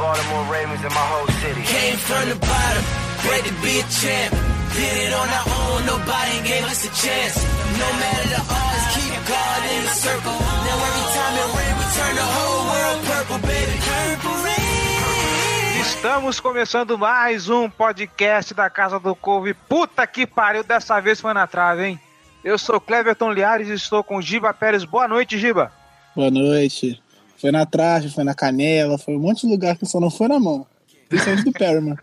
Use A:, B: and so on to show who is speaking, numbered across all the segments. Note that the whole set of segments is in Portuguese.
A: Baltimore Ravens and my whole city. Came from the bottom, great to be a champ. Did it on our own, nobody gave us a chance. No matter the odds, keep God in the circle. Now every time it rains, we turn the whole world purple, baby. Purple rain.
B: Estamos começando mais um podcast da Casa do Couve. Puta que pariu, dessa vez foi na trave, hein? Eu sou Cleverton Liares e estou com Giba Pérez. Boa noite, Giba.
C: Boa noite. Foi na traje, foi na canela, foi um monte de lugar que só não foi na mão. Principalmente do Perryman.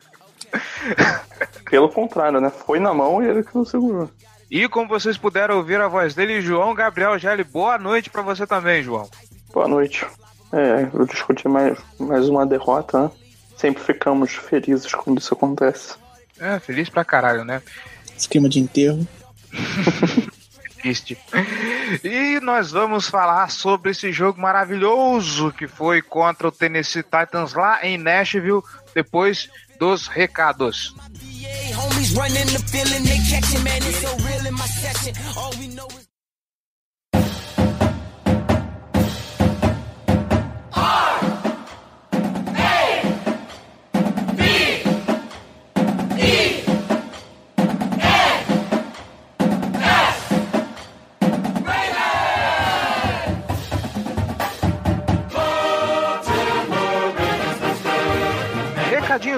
D: Pelo contrário, né? Foi na mão e ele que não segurou.
B: E como vocês puderam ouvir a voz dele, João Gabriel Gelli, boa noite para você também, João.
D: Boa noite. É, eu discuti mais, mais uma derrota, né? Sempre ficamos felizes quando isso acontece.
B: É, feliz pra caralho, né?
C: Esquema de enterro.
B: triste. E nós vamos falar sobre esse jogo maravilhoso que foi contra o Tennessee Titans lá em Nashville, depois dos recados.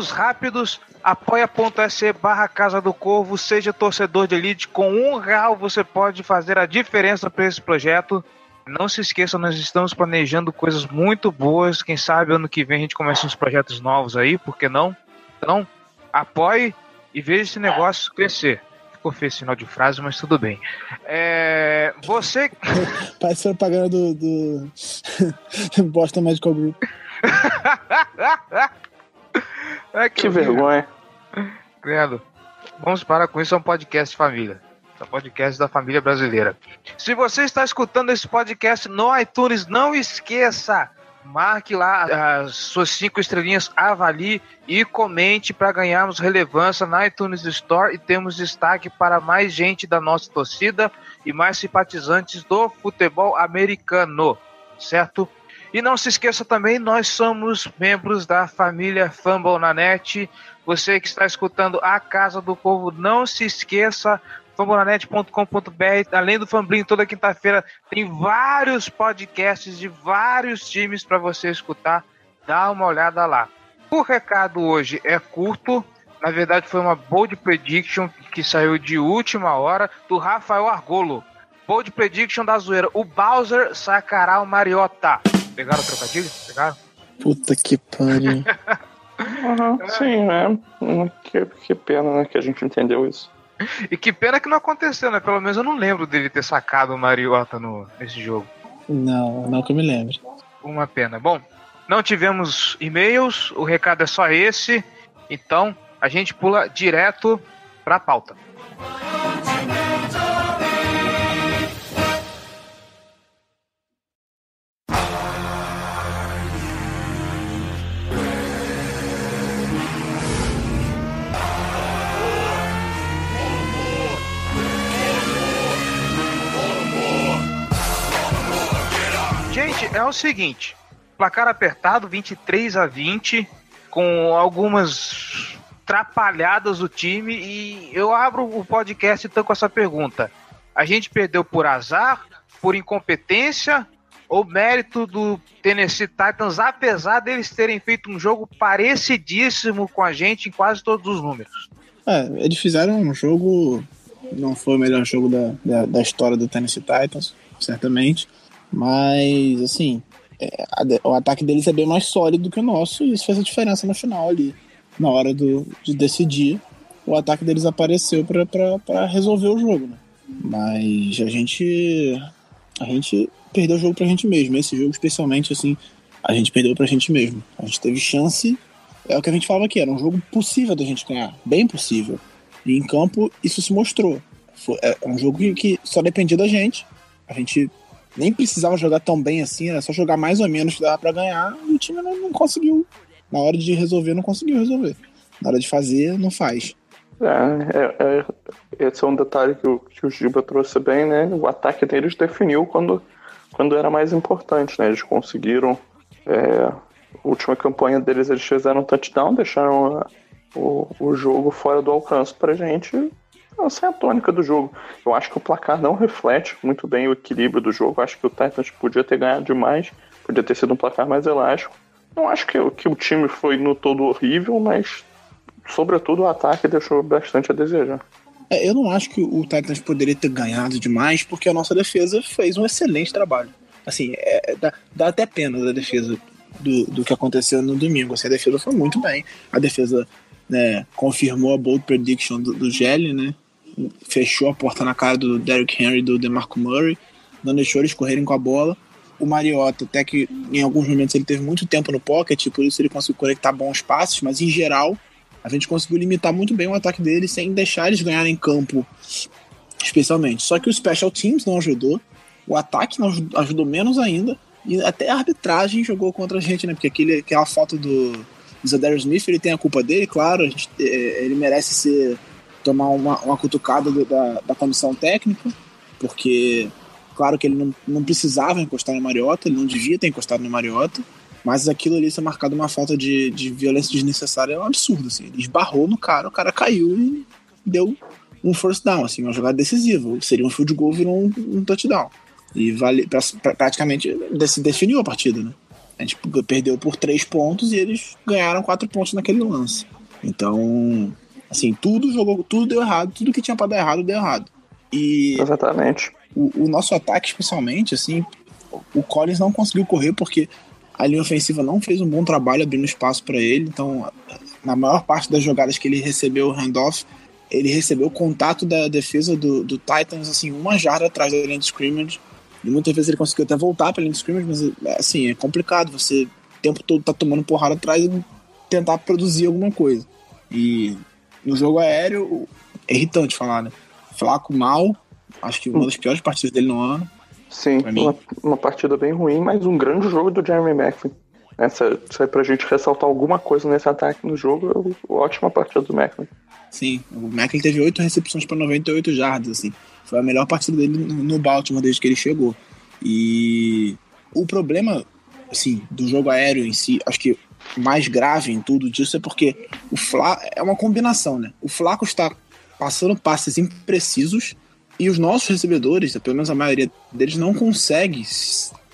B: Recadinhos rápidos, apoia.se barra Casa do Corvo, seja torcedor de elite, com um real você pode fazer a diferença para esse projeto. Não se esqueça, nós estamos planejando coisas muito boas, quem sabe ano que vem a gente começa uns projetos novos aí, por que não? Então, apoie e veja esse negócio crescer. Ficou feio esse sinal de frase, mas tudo bem. É, você...
C: Parece propaganda do, do... Boston Medical Group.
D: É que, que vergonha.
B: Credo. Vamos parar com isso, é um podcast família. É um podcast da família brasileira. Se você está escutando esse podcast no iTunes, não esqueça, marque lá as suas cinco estrelinhas, avalie e comente para ganharmos relevância na iTunes Store e temos destaque para mais gente da nossa torcida e mais simpatizantes do futebol americano, certo? E não se esqueça também, nós somos membros da família Fumble na Net. Você que está escutando a Casa do Povo, não se esqueça, fumblenanet.com.br. Além do Famblinho, toda quinta-feira tem vários podcasts de vários times para você escutar. Dá uma olhada lá. O recado hoje é curto. Na verdade, foi uma bold prediction que saiu de última hora do Rafael Argolo. Bold prediction da zoeira. O Bowser sacará o Mariota. Pegaram o trocadilho? Pegaram?
C: Puta que pariu.
D: uhum, sim, né? Que, que pena, né, que a gente entendeu isso.
B: E que pena que não aconteceu, né? Pelo menos eu não lembro dele ter sacado o Mariota no, nesse jogo.
C: Não, não que eu me lembre.
B: Uma pena. Bom, não tivemos e-mails, o recado é só esse. Então, a gente pula direto para a é o seguinte: placar apertado, 23 a 20, com algumas trapalhadas do time. E eu abro o podcast então com essa pergunta: a gente perdeu por azar, por incompetência ou mérito do Tennessee Titans, apesar deles terem feito um jogo parecidíssimo com a gente em quase todos os números?
C: É, eles fizeram um jogo, não foi o melhor jogo da, da, da história do Tennessee Titans, certamente. Mas, assim, é, a, o ataque deles é bem mais sólido que o nosso e isso fez a diferença no final ali. Na hora do, de decidir, o ataque deles apareceu para resolver o jogo, né? Mas a gente. A gente perdeu o jogo pra gente mesmo. Esse jogo, especialmente, assim, a gente perdeu pra gente mesmo. A gente teve chance é o que a gente falava aqui, era um jogo possível da gente ganhar, bem possível. E em campo isso se mostrou. Foi, é, é um jogo que, que só dependia da gente. A gente nem precisava jogar tão bem assim, era só jogar mais ou menos que dava pra ganhar, e o time não, não conseguiu. Na hora de resolver, não conseguiu resolver. Na hora de fazer, não faz.
D: É, é, é, esse é um detalhe que o, que o Giba trouxe bem, né? O ataque deles definiu quando, quando era mais importante, né? Eles conseguiram. É, última campanha deles, eles fizeram um touchdown, deixaram a, o, o jogo fora do alcance pra gente. Essa é a tônica do jogo. Eu acho que o placar não reflete muito bem o equilíbrio do jogo. Eu acho que o Titans podia ter ganhado demais, podia ter sido um placar mais elástico. Não acho que, que o time foi no todo horrível, mas sobretudo o ataque deixou bastante a desejar.
C: É, eu não acho que o Titans poderia ter ganhado demais, porque a nossa defesa fez um excelente trabalho. Assim, é, dá, dá, até pena da defesa do, do que aconteceu no domingo. Assim, a defesa foi muito bem. A defesa né, confirmou a bold prediction do, do Gelli, né? Fechou a porta na cara do Derrick Henry e do DeMarco Murray, não deixou eles correrem com a bola. O Mariota, até que em alguns momentos ele teve muito tempo no pocket, por isso ele conseguiu conectar bons passes, mas em geral a gente conseguiu limitar muito bem o ataque dele sem deixar eles ganharem campo, especialmente. Só que o Special Teams não ajudou, o ataque não ajudou menos ainda, e até a arbitragem jogou contra a gente, né? Porque aquele, aquela foto do Zadarius Smith, ele tem a culpa dele, claro, gente, é, ele merece ser tomar uma, uma cutucada do, da, da comissão técnica, porque claro que ele não, não precisava encostar no Mariota, ele não devia ter encostado no Mariota, mas aquilo ali ser marcado uma falta de, de violência desnecessária é um absurdo, assim. Ele esbarrou no cara, o cara caiu e deu um first down, assim, uma jogada decisiva. Seria um field goal, virou um, um touchdown. E vale, pra, pra, praticamente se definiu a partida, né? A gente perdeu por três pontos e eles ganharam quatro pontos naquele lance. Então, assim, tudo jogou, tudo deu errado, tudo que tinha para dar errado deu errado. E
D: Exatamente.
C: O, o nosso ataque, especialmente, assim, o Collins não conseguiu correr porque a linha ofensiva não fez um bom trabalho abrindo espaço para ele, então na maior parte das jogadas que ele recebeu o handoff, ele recebeu o contato da defesa do, do Titans, assim, uma jarda atrás da linha de scrimmage, e muitas vezes ele conseguiu até voltar para a linha de scrimmage, mas assim, é complicado, você o tempo todo tá tomando porrada atrás e tentar produzir alguma coisa. E no jogo aéreo, é irritante falar, né? Flaco mal, acho que uma das piores partidas dele no ano.
D: Sim, uma, uma, partida bem ruim, mas um grande jogo do Jeremy Macklin. Essa, isso aí pra gente ressaltar alguma coisa nesse ataque no jogo, ótima partida do Macklin.
C: Sim, o Macklin teve 8 recepções para 98 jardas, assim. Foi a melhor partida dele no Baltimore desde que ele chegou. E o problema, assim, do jogo aéreo em si, acho que mais grave em tudo disso é porque o Fla é uma combinação, né? O Flaco está passando passes imprecisos e os nossos recebedores, pelo menos a maioria deles, não consegue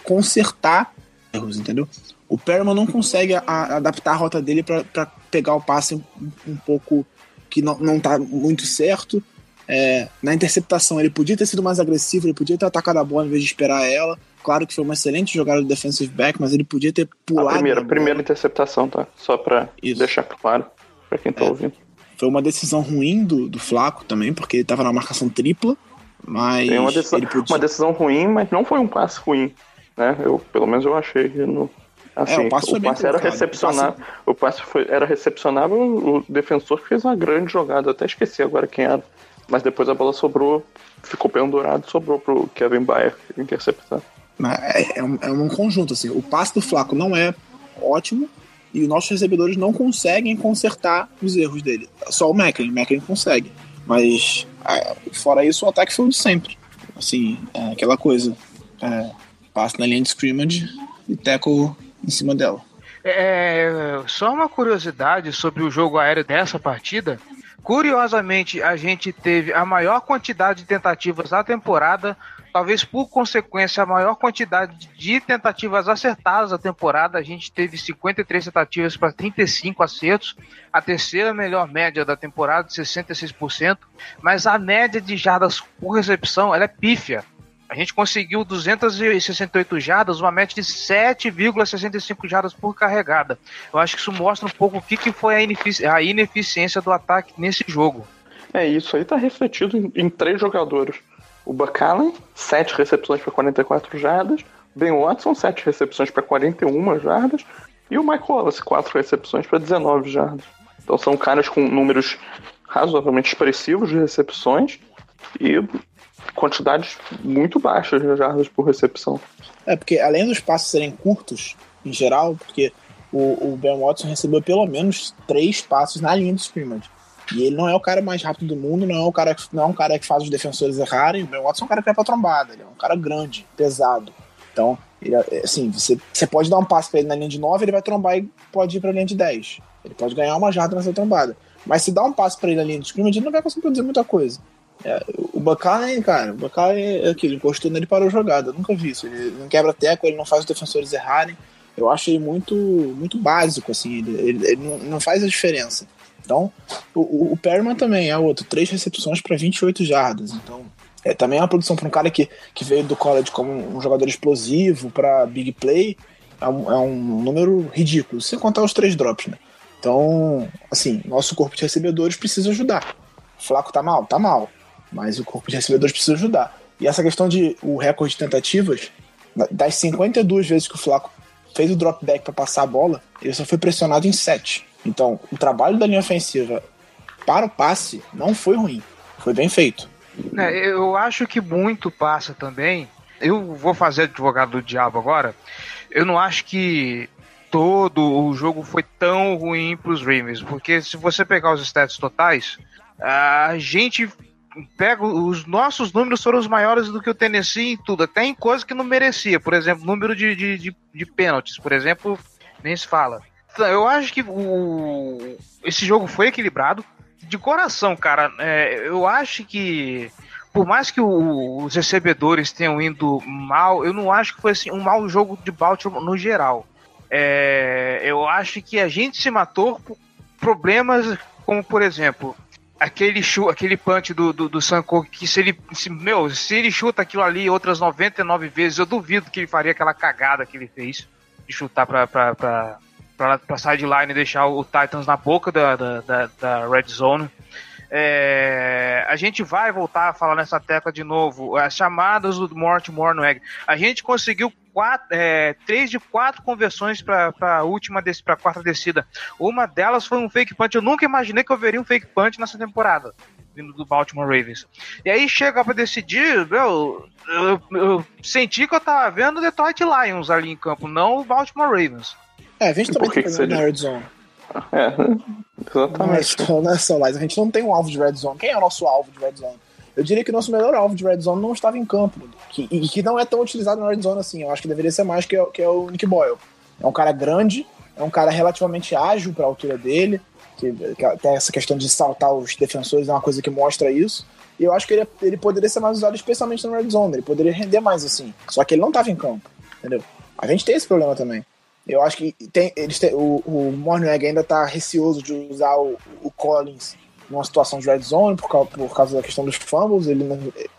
C: consertar erros, entendeu? O Perman não consegue a, a adaptar a rota dele para pegar o passe um, um, pouco que não, não tá muito certo. É, na interceptação, ele podia ter sido mais agressivo, ele podia ter atacado a bola em vez de esperar ela. Claro que foi uma excelente jogada do defensive back, mas ele podia ter pulado. A
D: primeira, a primeira interceptação, tá? Só para deixar claro para quem tá é, ouvindo.
C: Foi uma decisão ruim do, do Flaco também, porque ele tava na marcação tripla. Mas
D: Tem uma decisão, podia... uma decisão ruim, mas não foi um passe ruim. Né? Eu, pelo menos eu achei que no, assim, é, o passe, o passe era recepcionável. O passe, o passe foi, era recepcionável, o defensor fez uma grande jogada, eu até esqueci agora quem era. Mas depois a bola sobrou, ficou pendurado, sobrou pro Kevin Bayer interceptar.
C: É, é, um, é um conjunto, assim. O passe do Flaco não é ótimo e os nossos recebedores não conseguem consertar os erros dele. Só o Macklin, o Macklin consegue. Mas é, fora isso, o ataque foi o de sempre. Assim, é aquela coisa. É, passe na linha de scrimmage e tackle em cima dela.
B: É, só uma curiosidade sobre o jogo aéreo dessa partida. Curiosamente, a gente teve a maior quantidade de tentativas da temporada talvez por consequência a maior quantidade de tentativas acertadas da temporada. A gente teve 53 tentativas para 35 acertos, a terceira melhor média da temporada, 66%, mas a média de jardas por recepção ela é pífia. A gente conseguiu 268 jardas, uma média de 7,65 jardas por carregada. Eu acho que isso mostra um pouco o que, que foi a, inefici a ineficiência do ataque nesse jogo.
D: É, isso aí está refletido em, em três jogadores o Buck Allen, 7 recepções para 44 jardas. Ben Watson, 7 recepções para 41 jardas. E o Mike Wallace, 4 recepções para 19 jardas. Então são caras com números razoavelmente expressivos de recepções e quantidades muito baixas de jardas por recepção.
C: É, porque além dos passos serem curtos, em geral, porque o, o Ben Watson recebeu pelo menos três passos na linha de scrimmage. E ele não é o cara mais rápido do mundo, não é o cara, não é um cara que faz os defensores errarem. O Ben Watson é um cara que vai pra trombada, ele é um cara grande, pesado. Então, ele, é, assim, você, você pode dar um passe pra ele na linha de 9, ele vai trombar e pode ir pra linha de 10. Ele pode ganhar uma jarda nessa trombada. Mas se dá um passe pra ele na linha de scrimmage, ele não vai conseguir produzir muita coisa. É, o Buckley, cara, o Buckley é aquilo, encostou nele e parou a jogada. Eu nunca vi isso. Ele não quebra teco, ele não faz os defensores errarem. Eu acho ele muito, muito básico, assim, ele, ele, ele não, faz a diferença. Então, o, o Perman também é outro, três recepções para 28 jardas. Então, é também é uma produção para um cara que, que veio do college como um jogador explosivo para big play, é um, é um, número ridículo, sem contar os três drops, né? Então, assim, nosso corpo de recebedores precisa ajudar. O Flaco tá mal? Tá mal. Mas o corpo de recebedores precisa ajudar. E essa questão de o recorde de tentativas, das 52 vezes que o Flaco fez o drop back para passar a bola, ele só foi pressionado em 7. Então, o trabalho da linha ofensiva para o passe não foi ruim. Foi bem feito.
B: É, eu acho que muito passa também. Eu vou fazer advogado do diabo agora. Eu não acho que todo o jogo foi tão ruim para os Ravens, porque se você pegar os stats totais, a gente pega os nossos números foram os maiores do que o Tennessee em tudo, até em coisas que não merecia. Por exemplo, número de, de, de, de pênaltis, por exemplo, nem se fala. Eu acho que o, esse jogo foi equilibrado. De coração, cara, é, eu acho que por mais que o, os recebedores tenham ido mal, eu não acho que foi assim, um mau jogo de Baltimore no geral. É, eu acho que a gente se matou por problemas como, por exemplo, aquele chu, aquele punch do, do, do Sanko, que se ele, se, meu, se ele chuta aquilo ali outras 99 vezes, eu duvido que ele faria aquela cagada que ele fez de chutar pra, pra, pra, pra, pra sideline e deixar o Titans na boca da, da, da, da red zone. É, a gente vai voltar a falar nessa tecla de novo. As chamadas do Mort Mornweg. A gente conseguiu quatro, é, três de quatro conversões para a última para a quarta descida. Uma delas foi um fake punch. Eu nunca imaginei que eu veria um fake punch nessa temporada vindo do Baltimore Ravens. E aí chega para decidir, meu, eu, eu, senti que eu tava vendo o Detroit Lions ali em campo, não o Baltimore Ravens.
C: É, a gente também tá na red zone.
D: É, exatamente.
C: Não é, não é só A gente não tem um alvo de red zone. Quem é o nosso alvo de red zone? Eu diria que o nosso melhor alvo de red zone não estava em campo. Que, e que não é tão utilizado na red zone assim. Eu acho que deveria ser mais que, que é o Nick Boyle. É um cara grande, é um cara relativamente ágil para a altura dele. Que, que até essa questão de saltar os defensores é uma coisa que mostra isso. E eu acho que ele, ele poderia ser mais usado, especialmente na red zone. Ele poderia render mais assim. Só que ele não estava em campo. Entendeu? A gente tem esse problema também. Eu acho que tem, eles têm, o, o Mornweg ainda está receoso de usar o, o, Collins numa situação de red zone por causa, por causa da questão dos fumbles. Ele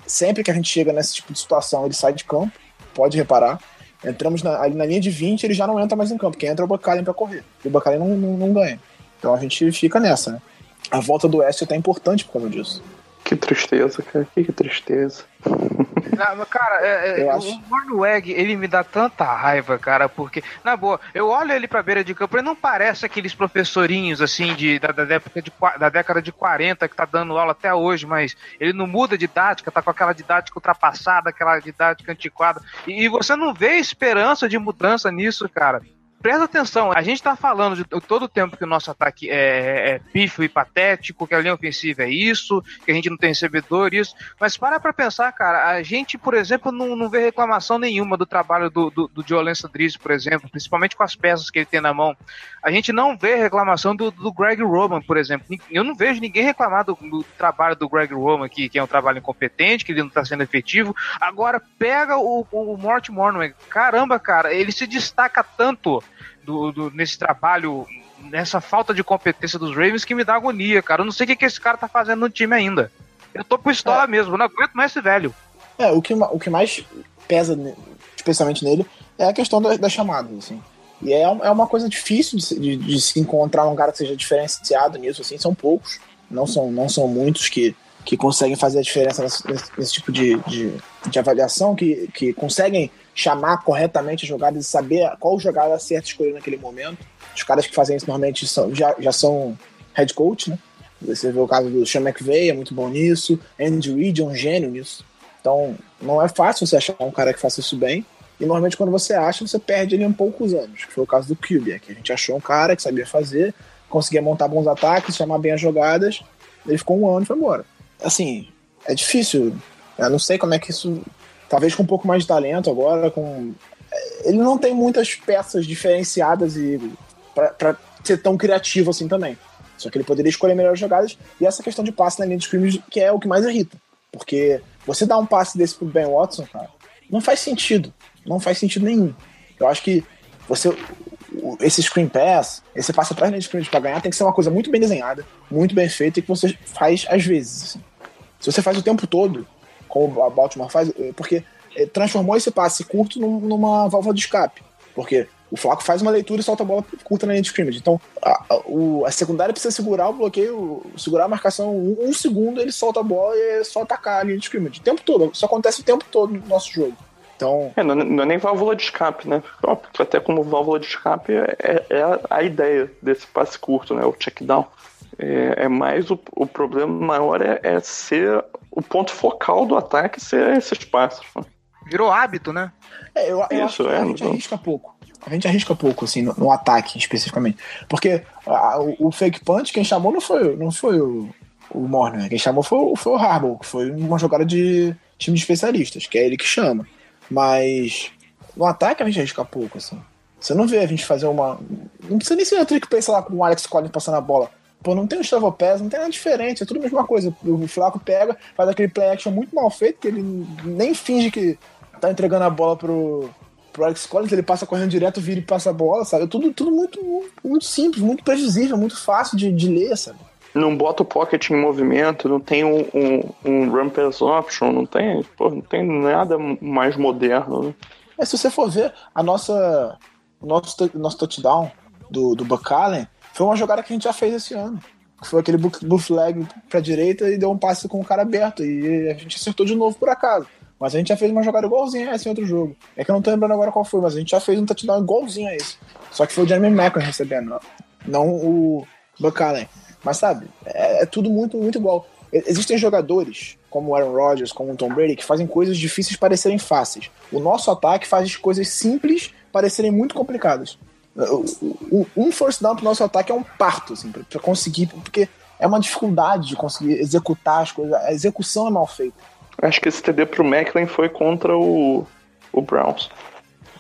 C: sempre que a gente chega nesse tipo de situação, ele sai de campo, pode reparar. Entramos na, ali na linha de 20, ele já não entra mais em campo. Quem entra é o Bacalhau para correr. E o Bacalhau não, não, não, ganha. Então a gente fica nessa, né? A volta do Oeste é até importante por causa disso.
D: Que tristeza, cara. Que, que tristeza.
B: Não, cara, é, é, o Mornweg, ele me dá tanta raiva, cara, porque, na boa, eu olho ele pra beira de campo, ele não parece aqueles professorinhos, assim, de, da, da, época de, da década de 40 que tá dando aula até hoje, mas ele não muda didática, tá com aquela didática ultrapassada, aquela didática antiquada, e, e você não vê esperança de mudança nisso, cara presta atenção, a gente tá falando de todo o tempo que o nosso ataque é, é pífio e patético, que a linha ofensiva é isso, que a gente não tem recebedor, isso. Mas para pra pensar, cara, a gente, por exemplo, não, não vê reclamação nenhuma do trabalho do, do, do por exemplo, principalmente com as peças que ele tem na mão. A gente não vê reclamação do, do Greg Roman, por exemplo. Eu não vejo ninguém reclamar do, do trabalho do Greg Roman, que, que é um trabalho incompetente, que ele não tá sendo efetivo. Agora, pega o, o Mort Mornweg. Caramba, cara, ele se destaca tanto do, do, nesse trabalho, nessa falta de competência dos Ravens que me dá agonia, cara. Eu não sei o que, que esse cara tá fazendo no time ainda. Eu tô história é. mesmo, não aguento mais esse velho.
C: É, o que, o que mais pesa, especialmente nele, é a questão das da chamadas, assim. E é, é uma coisa difícil de, de, de, se encontrar um cara que seja diferenciado nisso, assim, são poucos, não são, não são muitos que, que conseguem fazer a diferença nesse, nesse tipo de, de, de avaliação, que, que conseguem chamar corretamente as jogadas e saber qual jogada certa escolher naquele momento. Os caras que fazem isso normalmente são, já, já são head coach, né? Você vê o caso do Sean McVay, é muito bom nisso. Andy Reid é um gênio nisso. Então, não é fácil você achar um cara que faça isso bem. E normalmente quando você acha, você perde ele em poucos anos. Que foi o caso do Kubiak. A gente achou um cara que sabia fazer, conseguia montar bons ataques, chamar bem as jogadas. Ele ficou um ano e foi embora. Assim, é difícil. Eu não sei como é que isso. Talvez com um pouco mais de talento agora, com. Ele não tem muitas peças diferenciadas e para ser tão criativo assim também. Só que ele poderia escolher melhores jogadas e essa questão de passe na linha de scrimmage que é o que mais irrita. Porque você dá um passe desse pro Ben Watson, cara, não faz sentido. Não faz sentido nenhum. Eu acho que você esse screen pass, esse passe atrás da linha de scrimmage para ganhar tem que ser uma coisa muito bem desenhada, muito bem feita e que você faz às vezes. Assim. Se você faz o tempo todo, como a Baltimore faz, é porque é, transformou esse passe curto numa válvula de escape. Porque o Flaco faz uma leitura e solta a bola curta na linha de scrimmage. Então, a, a, a secundária precisa segurar o bloqueio, segurar a marcação um, um, segundo, ele solta a bola e é só atacar a linha de scrimmage. O tempo todo. Isso acontece o tempo todo no nosso jogo. Então...
D: É, não, não, é nem válvula de escape, né? Até como válvula de escape é, é a, a, ideia desse passe curto, né? O check down. É, é mais o, o problema maior é, é, ser o ponto focal do ataque ser esses passos.
B: Virou hábito, né?
C: É, eu, eu Isso, acho que a gente arrisca pouco a gente arrisca pouco, assim, no, no ataque especificamente. Porque a, o, o, fake punch, quem chamou não foi, não foi o, o Morner, né? quem chamou foi, foi o Harbaugh, que foi uma jogada de time de especialistas, que é ele que chama. Mas no ataque a gente arrisca pouco, assim. Você não vê a gente fazer uma. Não precisa nem ser um trick play, sei lá, com o Alex Collins passando a bola. Pô, não tem um Pés, não tem nada diferente, é tudo a mesma coisa. O Flaco pega, faz aquele play action muito mal feito, que ele nem finge que tá entregando a bola pro, pro Alex Collins, ele passa correndo direto, vira e passa a bola, sabe? É tudo, tudo muito, muito simples, muito previsível, muito fácil de, de ler, sabe?
D: Não bota o pocket em movimento, não tem um, um, um run pass option, não tem, pô, não tem nada mais moderno, né?
C: É, se você for ver, a nossa, o nosso, nosso touchdown do, do Buck Allen foi uma jogada que a gente já fez esse ano. Foi aquele bootleg pra direita e deu um passe com o cara aberto. E a gente acertou de novo por acaso. Mas a gente já fez uma jogada igualzinha a essa em outro jogo. É que eu não tô lembrando agora qual foi, mas a gente já fez um touchdown igualzinho a esse. Só que foi o Jeremy Macron recebendo, não o Buck Allen. Mas sabe, é, é, tudo muito, muito igual. Existem jogadores, como o Aaron Rodgers, como o Tom Brady, que fazem coisas difíceis parecerem fáceis. O nosso ataque faz coisas simples parecerem muito complicadas. Um first down pro nosso ataque é um parto, assim, pra, pra conseguir, porque é uma dificuldade de conseguir executar as coisas. A execução é mal feita.
D: Acho que esse TD pro Macklin foi contra o, o Browns.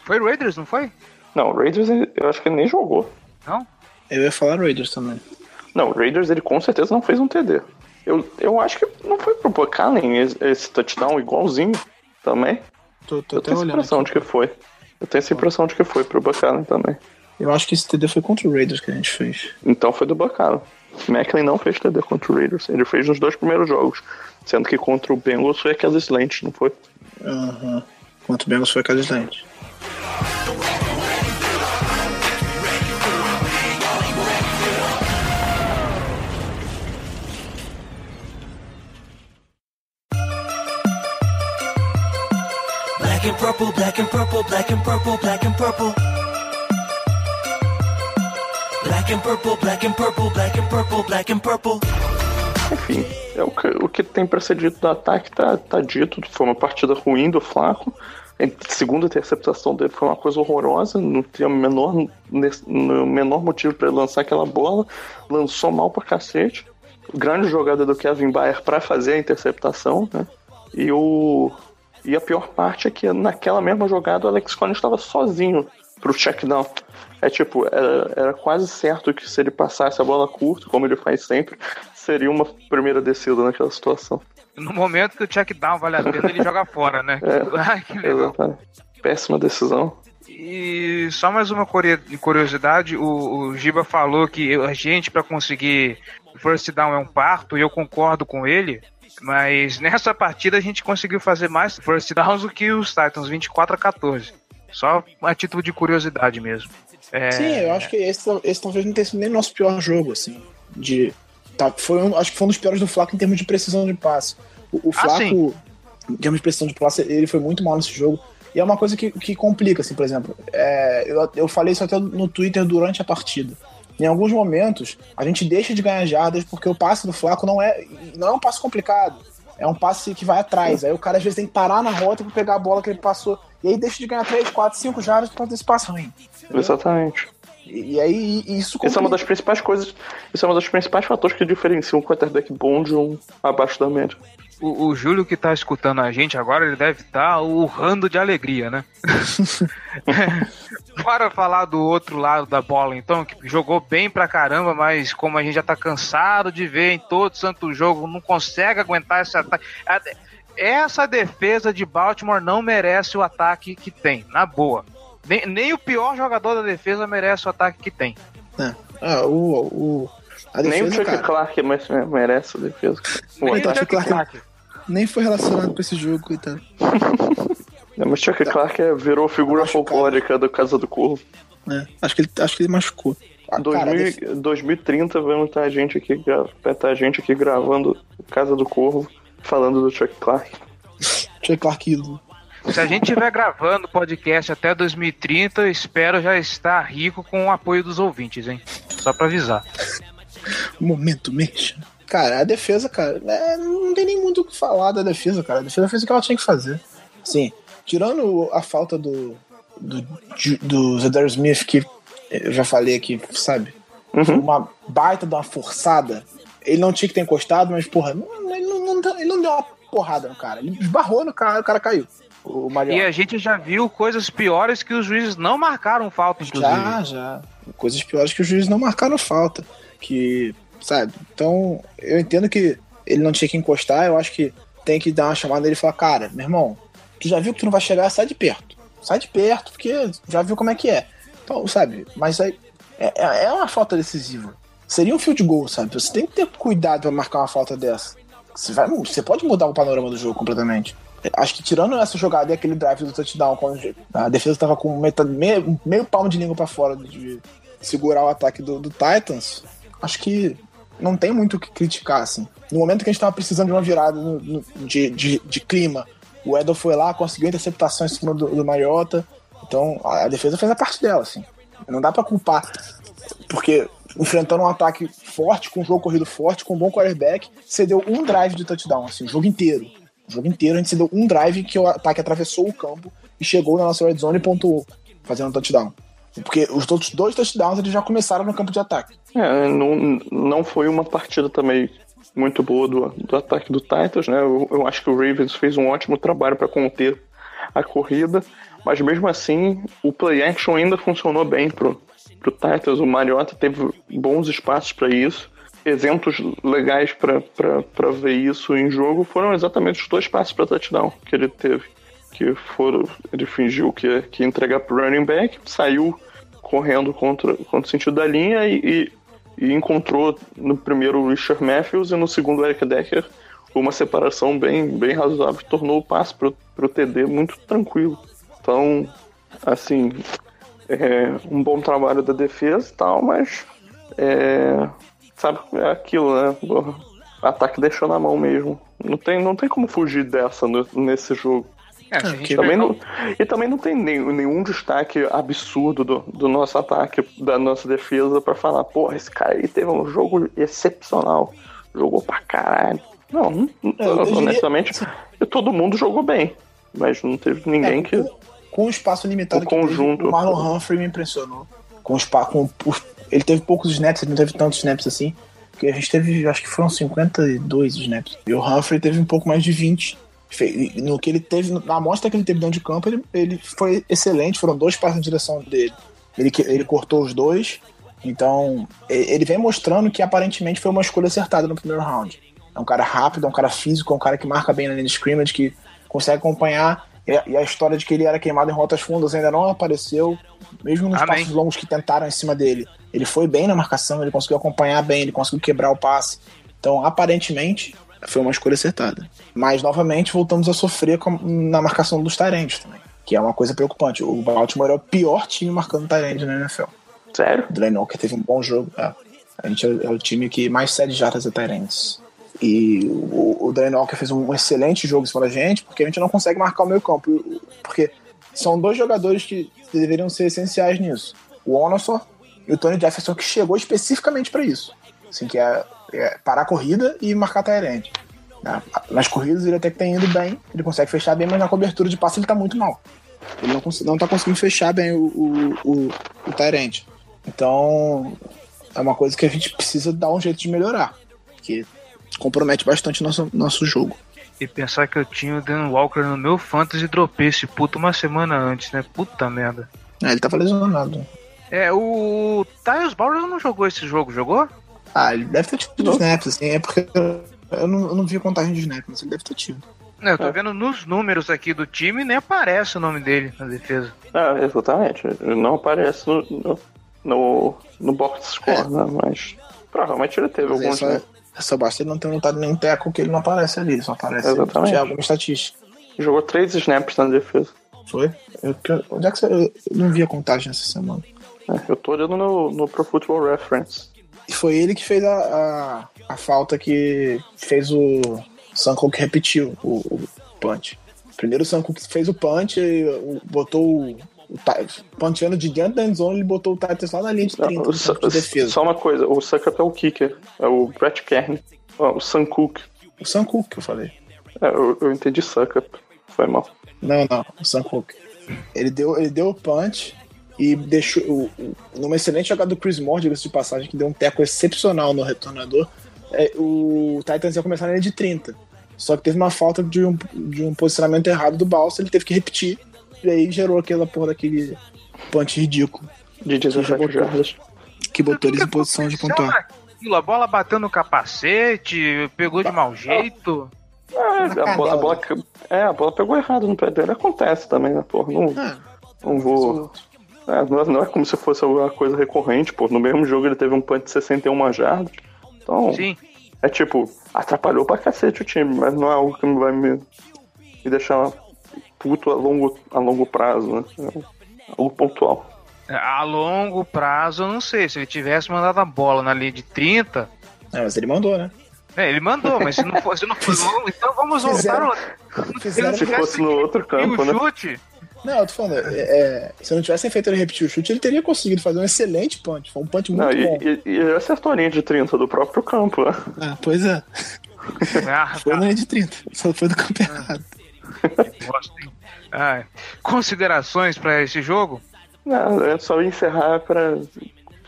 B: Foi Raiders, não foi?
D: Não, o Raiders eu acho que ele nem jogou.
B: Não?
C: Eu ia falar Raiders também.
D: Não, o Raiders ele com certeza não fez um TD. Eu, eu acho que não foi pro Buchanan esse, esse touchdown igualzinho também.
C: Tô, tô
D: eu tenho essa impressão aqui. de que foi. Eu tenho essa impressão de que foi pro Buchanan também.
C: Eu acho que esse TD foi contra o Raiders que a gente fez.
D: Então foi do Buchanan. Macklin não fez TD contra o Raiders. Ele fez nos dois primeiros jogos. Sendo que contra o Bengals foi aquela Slant, não foi?
C: Aham. Uhum. Contra o Bengals foi aquela Slant. Black and purple, black and purple, black and purple, black and purple. Black and purple, black and purple, black and purple, black and purple.
D: Enfim, é o que, o que tem precedido do ataque tá, tá dito. Foi uma partida ruim do Flaco. A segunda interceptação dele foi uma coisa horrorosa. Não tinha o menor, no menor motivo para lançar aquela bola. Lançou mal pra cacete. Grande jogada do Kevin Bayer para fazer a interceptação, né? E o e a pior parte é que naquela mesma jogada o Alex Collins estava sozinho pro check down. É tipo, era, era quase certo que se ele passasse a bola curta, como ele faz sempre, seria uma primeira descida naquela situação.
B: No momento que o check down vale a pena, ele joga fora, né?
D: É, Ai, que legal. Exatamente. Péssima decisão.
B: E só mais uma curiosidade, o, o Giba falou que a gente, para conseguir first down é um parto, e eu concordo com ele, mas nessa partida a gente conseguiu fazer mais first downs do que os Titans, 24 a 14. Só a título de curiosidade mesmo.
C: É... Sim, eu acho que esse, esse talvez não tenha sido nem nosso pior jogo, assim. De, tá, foi um, acho que foi um dos piores do Flaco em termos de precisão de passe. O, o ah, Flaco, ah, em termos de precisão de passe, ele foi muito mal nesse jogo. E é uma coisa que, que complica, assim, por exemplo. É, eu, eu falei isso até no Twitter durante a partida. Em alguns momentos, a gente deixa de ganhar jardas porque o passe do Flaco não é, não é um passe complicado. É um passe que vai atrás. Aí o cara às vezes tem que parar na rota para pegar a bola que ele passou. E aí deixa de ganhar 3, 4, 5 jardas por causa desse passe ruim.
D: Entendeu? Exatamente.
C: E, e aí isso
D: Isso é uma das principais coisas. Isso é uma dos principais fatores que diferenciam um quarterback bom de um abaixo da média.
B: O, o Júlio que tá escutando a gente agora, ele deve estar tá urrando de alegria, né? Bora falar do outro lado da bola, então, que jogou bem pra caramba, mas como a gente já tá cansado de ver em todo santo jogo, não consegue aguentar esse ataque. Essa defesa de Baltimore não merece o ataque que tem, na boa. Nem, nem o pior jogador da defesa merece o ataque que tem.
C: É. Ah, o, o,
D: defesa, nem o Chuck cara. Clark merece a defesa.
C: O nem ataque. Clark, Clark nem foi relacionado com esse jogo, coitado.
D: Não, mas Chuck Clark é, virou figura folclórica do Casa do Corvo.
C: É, acho que ele, acho que ele machucou.
D: Ah, 2000, 2030 vamos estar a gente aqui, vai estar a gente aqui gravando Casa do Corvo, falando do Chuck Clark.
C: Chuck Clark ídolo.
B: Se a gente estiver gravando o podcast até 2030, espero já estar rico com o apoio dos ouvintes, hein? Só pra avisar.
C: Momento mexa. Cara, a defesa, cara, é, não tem nem muito o que falar da defesa, cara. A defesa fez o que ela tinha que fazer. Sim, tirando a falta do, do, do Zedar Smith, que eu já falei aqui, sabe? Uhum. Uma baita de uma forçada. Ele não tinha que ter encostado, mas, porra, ele não, não, ele não deu uma porrada no cara. Ele esbarrou no cara, o cara caiu. O
B: e a gente já viu coisas piores que os juízes não marcaram falta, inclusive.
C: Já, já. Coisas piores que os juízes não marcaram falta. Que sabe? Então, eu entendo que ele não tinha que encostar, eu acho que tem que dar uma chamada nele e falar, cara, meu irmão, tu já viu que tu não vai chegar, sai de perto. Sai de perto, porque já viu como é que é. Então, sabe, mas aí é, é, é uma falta decisiva. Seria um field goal, sabe? Você tem que ter cuidado para marcar uma falta dessa. Você, vai, você pode mudar o panorama do jogo completamente. Acho que tirando essa jogada e aquele drive do touchdown, quando a defesa estava com metade, meio, meio palmo de língua para fora de segurar o ataque do, do Titans, acho que não tem muito o que criticar, assim. No momento que a gente tava precisando de uma virada no, no, de, de, de, clima, o Edel foi lá, conseguiu interceptação em cima do, do Mariota. Então, a, a, defesa fez a parte dela, assim. Não dá para culpar, porque enfrentando um ataque forte, com um jogo corrido forte, com um bom quarterback, cedeu um drive de touchdown, assim, o jogo inteiro. O jogo inteiro a gente cedeu um drive que o ataque atravessou o campo e chegou na nossa red zone e pontuou, fazendo um touchdown. Porque os outros dois touchdowns eles já começaram no campo de ataque.
D: É, não, não foi uma partida também muito boa do, do ataque do Titans, né? Eu, eu acho que o Ravens fez um ótimo trabalho para conter a corrida, mas mesmo assim o play action ainda funcionou bem pro, pro Titans. O Mariota teve bons espaços para isso. Exemplos legais para ver isso em jogo foram exatamente os dois passos para touchdown que ele teve. Que foram. Ele fingiu que, que ia entregar pro running back, saiu correndo contra, contra o sentido da linha e, e, e encontrou no primeiro o Richard Matthews e no segundo o Eric Decker uma separação bem, bem razoável, tornou o passe para o TD muito tranquilo. Então, assim, é um bom trabalho da defesa e tal, mas é, sabe, é aquilo, né? O ataque deixou na mão mesmo. Não tem, não tem como fugir dessa no, nesse jogo. É, também não, e também não tem nenhum, nenhum destaque absurdo do, do nosso ataque, da nossa defesa, para falar, porra, esse cara aí teve um jogo excepcional, jogou pra caralho. Não, não é, honestamente, diria... todo mundo jogou bem, mas não teve ninguém é, que.
C: Com o espaço limitado
D: o conjunto. Teve,
C: o Marlon Humphrey me impressionou. Com o com, ele teve poucos snaps, ele não teve tantos snaps assim. Porque a gente teve, acho que foram 52 snaps. E o Humphrey teve um pouco mais de 20 no que ele teve, na amostra que ele teve dentro de campo, ele, ele foi excelente. Foram dois passos na direção dele. Ele, ele cortou os dois. Então, ele vem mostrando que aparentemente foi uma escolha acertada no primeiro round. É um cara rápido, é um cara físico, é um cara que marca bem na linha de scrimmage, que consegue acompanhar. E a história de que ele era queimado em rotas fundas ainda não apareceu, mesmo nos Amém. passos longos que tentaram em cima dele. Ele foi bem na marcação, ele conseguiu acompanhar bem, ele conseguiu quebrar o passe. Então, aparentemente, foi uma escolha acertada. Mas, novamente, voltamos a sofrer com, na marcação dos Tyrants também, que é uma coisa preocupante. O Baltimore é o pior time marcando Tyrant na NFL.
D: Sério?
C: O Drake Walker teve um bom jogo. É. A gente é, é, o time que mais cede jardas a Tyrants. E o, o Walker fez um excelente jogo cima da gente, porque a gente não consegue marcar o meio campo. Porque são dois jogadores que deveriam ser essenciais nisso. O Onosor e o Tony Jefferson, que chegou especificamente para isso. Assim, que é, é, parar a corrida e marcar Tyrande. Nas corridas ele até que tem indo bem, ele consegue fechar bem, mas na cobertura de passe ele tá muito mal. Ele não, não tá conseguindo fechar bem o, o, o, o Tyrande. Então, é uma coisa que a gente precisa dar um jeito de melhorar. Que compromete bastante nosso, nosso jogo.
B: E pensar que eu tinha o Dan Walker no meu fantasy e dropei esse puto uma semana antes, né? Puta merda.
C: É, ele tava lesionado.
B: É, o Tyus Bauer não jogou esse jogo, jogou?
C: Ah, ele deve ter tido snaps, assim, é porque eu não, eu não vi a contagem de snaps, mas ele deve ter tido.
B: Não, eu tô é. vendo nos números aqui do time nem aparece o nome dele na defesa.
D: É, exatamente. Não aparece no, no, no, no box score, é. né? Mas provavelmente ele teve mas alguns. Só,
C: né? Só basta ele não ter notado nenhum teco que ele não aparece ali, só aparece Exatamente. alguma estatística.
D: Jogou três snaps na defesa.
C: Foi? Eu, onde é que você, eu não vi a contagem essa semana.
D: É, eu tô olhando no, no Pro Football Reference.
C: E foi ele que fez a, a, a falta que fez o Sankook repetiu o, o punch. Primeiro o Sankook fez o punch, botou o, o punchando de dentro da endzone, ele botou o Titus lá na linha de 30 Não,
D: de defesa. Só uma coisa, o Sankook é o kicker, é o Brett Kern, o Sankook.
C: O Sankook que eu falei.
D: É, eu, eu entendi Sankook, foi mal.
C: Não, não, o Sankook. Ele deu, ele deu o punch, e deixou o, numa excelente jogada do Chris Moore, diga-se de passagem, que deu um teco excepcional no retornador. É, o Titans ia começar na linha de 30. Só que teve uma falta de um, de um posicionamento errado do Balsa, ele teve que repetir. E aí gerou aquela porra daquele punch ridículo.
D: De 17 jardas.
C: Que botou eles em posição de pontuar.
B: A bola bateu no capacete, pegou de mau jeito.
D: É, a, bola, a bola, é, a bola pegou errado no pé dele. Acontece também, né, porra? Não, é, não vou. É, não, é, não, é, como se fosse alguma coisa recorrente, pô. No mesmo jogo ele teve um punch de 61 jardas. Então, Sim. é tipo, atrapalhou pra cacete o time, mas não é algo que vai me, me deixar puto a longo, a longo prazo, né? Algo pontual.
B: É, a longo prazo, eu não sei. Se ele tivesse mandado a bola na linha de 30.
C: É, mas ele mandou, né?
B: É, ele mandou, mas se não fosse, se não fosse então vamos voltar.
D: Fizeram, se fosse no outro campo, né?
B: Chute,
C: não, eu tô falando, é, é, se não tivessem feito ele repetir o chute, ele teria conseguido fazer um excelente punch. Foi um punch muito não,
D: e,
C: bom.
D: E, e ele acertou a linha de 30 do próprio campo, né?
C: Ah, pois é. Ah, foi tá. na linha de 30, só foi do campo errado.
B: Ah, considerações para esse jogo?
D: Não, é só encerrar para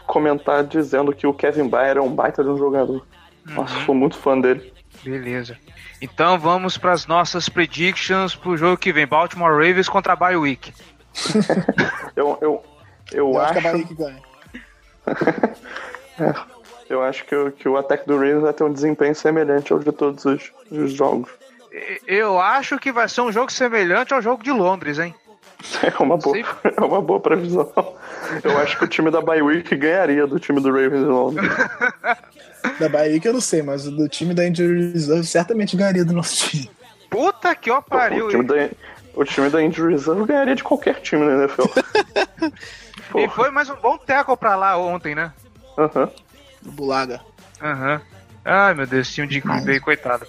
D: comentar dizendo que o Kevin Bayer é um baita de um jogador. Uhum. Nossa, sou muito fã dele.
B: Beleza. Então vamos para as nossas predictions para o jogo que vem: Baltimore Ravens contra a Bye Week.
D: eu, eu, eu, eu acho. acho que ganha. é, eu acho que, o, que o ataque do Ravens vai ter um desempenho semelhante ao de todos os, os jogos.
B: Eu acho que vai ser um jogo semelhante ao jogo de Londres, hein?
D: É uma boa, é uma boa previsão. Eu acho que o time da Week ganharia do time do Ravens em Londres.
C: Da Bahia que eu não sei, mas o do time da Injury Reserve certamente ganharia do nosso time.
B: Puta que ó pariu.
D: O time, da, o time da Injury Reserve ganharia de qualquer time na NFL.
B: e foi mais um bom tackle pra lá ontem, né?
D: Aham. Uhum.
C: Do Bulaga.
B: Aham. Uhum. Ai, meu Deus, time de Green Bay, coitado.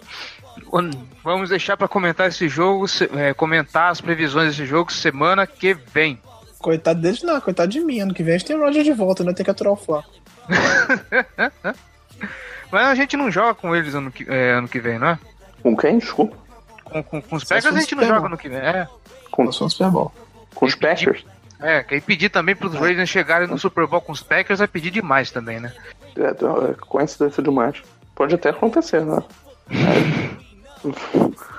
B: Vamos deixar para comentar esse jogo, é, comentar as previsões desse jogo semana que vem.
C: Coitado deles não, coitado de mim. Ano que vem a gente tem o Roger de volta, né? Tem que aturar o Flaco.
B: Mas a gente não joga com eles ano que, é, ano que vem, não é?
D: Com quem? Desculpa.
B: Com, com, com os Packers a gente não joga ano que vem, é.
D: Com o Super Bowl. Com os Packers?
B: É, quem pedir também para os Ravens chegarem no Super Bowl com os Packers vai pedir demais também, né?
D: É, é coincidência demais. Pode até acontecer, né?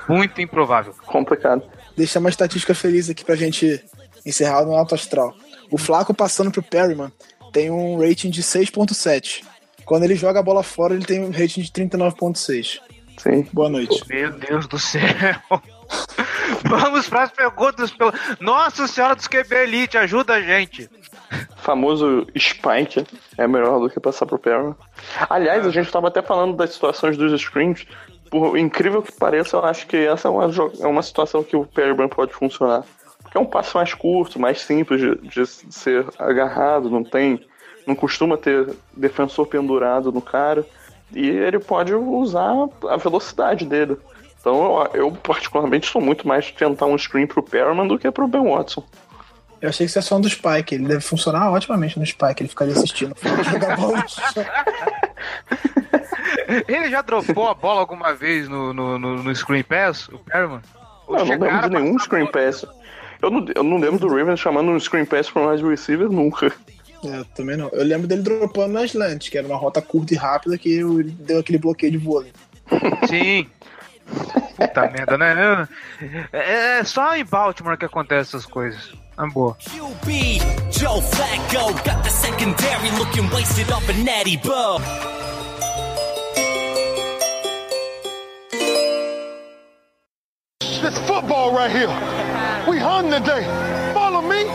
B: Muito improvável.
D: Complicado.
C: Deixa uma estatística feliz aqui pra gente encerrar no alto astral. O Flaco passando pro Perryman tem um rating de 6.7. Quando ele joga a bola fora, ele tem um rating de 39.6.
D: Sim.
C: Boa noite.
B: Meu Deus do céu. Vamos para as perguntas. Pelo... Nossa Senhora dos QB Elite, ajuda a gente.
D: Famoso Spike é melhor do que passar pro Perry. Aliás, a gente estava até falando das situações dos screens. Por incrível que pareça, eu acho que essa é uma, é uma situação que o Perry pode funcionar. Porque é um passo mais curto, mais simples de, de ser agarrado, não tem não costuma ter defensor pendurado no cara. E ele pode usar a velocidade dele. Então eu, eu particularmente sou muito mais de tentar um screen pro Perman do que pro Ben Watson.
C: Eu achei que você é só um do Spike. Ele deve funcionar otimamente no Spike. Ele ficaria assistindo.
B: Ele já dropou a bola alguma vez no, no, no, no Screen Pass, o Perman?
D: Não, não lembro de nenhum Screen Pass. Eu não, eu não lembro do Ravens chamando um Screen Pass para mais receiver nunca.
C: É, também não. Eu lembro dele dropando nas lentes, que era uma rota curta e rápida que deu aquele bloqueio de vôlei.
B: Sim. Puta merda, né? É, é só em Baltimore que acontece essas coisas. É boa. QB, Joe Flacco, got the secondary looking wasted off a natty bug.
E: This football right here. We hung today. Follow me.